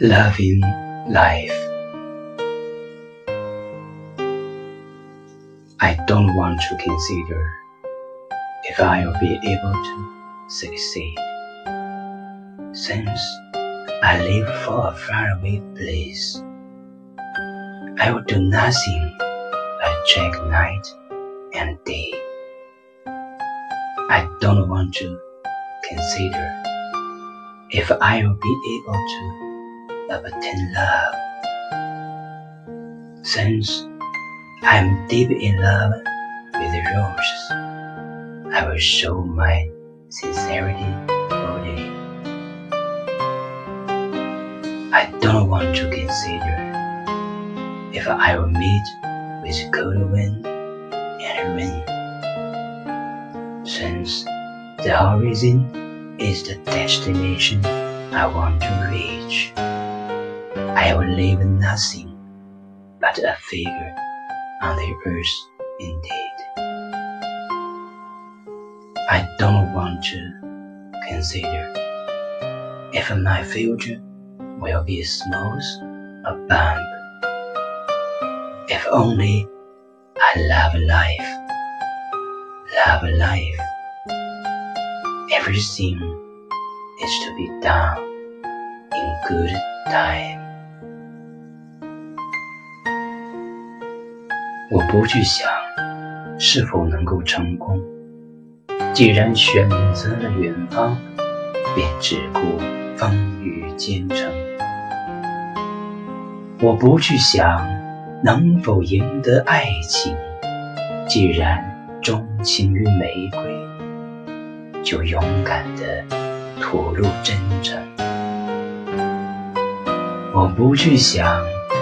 loving life. I don't want to consider if I will be able to succeed, since I live for a faraway place. I will do nothing but check night and day. I don't want to consider if I will be able to obtain love. Since I am deep in love with roses, I will show my sincerity boldly. I don't want to consider if I will meet with cold wind and rain. Since the horizon is the destination I want to reach. I will leave nothing but a figure on the earth indeed. I don't want to consider if my future will be smooth or bump. If only I love life, love life. Everything is to be done in good time. 我不去想是否能够成功，既然选择了远方，便只顾风雨兼程。我不去想能否赢得爱情，既然钟情于玫瑰，就勇敢地吐露真诚。我不去想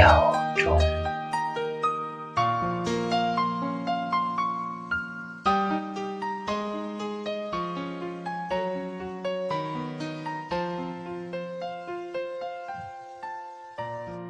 药中。